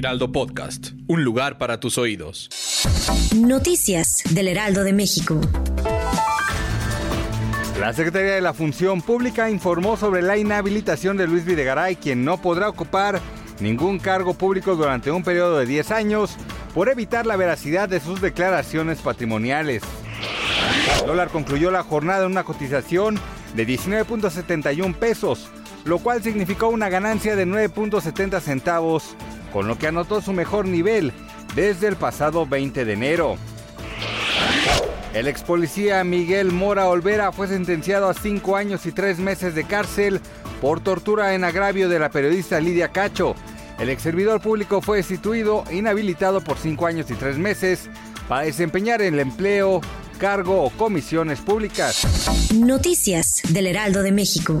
Heraldo Podcast, un lugar para tus oídos. Noticias del Heraldo de México. La Secretaría de la Función Pública informó sobre la inhabilitación de Luis Videgaray, quien no podrá ocupar ningún cargo público durante un periodo de 10 años por evitar la veracidad de sus declaraciones patrimoniales. El dólar concluyó la jornada en una cotización de 19.71 pesos, lo cual significó una ganancia de 9.70 centavos, con lo que anotó su mejor nivel desde el pasado 20 de enero. El ex policía Miguel Mora Olvera fue sentenciado a cinco años y tres meses de cárcel por tortura en agravio de la periodista Lidia Cacho. El ex servidor público fue destituido, inhabilitado por cinco años y tres meses para desempeñar el empleo, cargo o comisiones públicas. Noticias del Heraldo de México.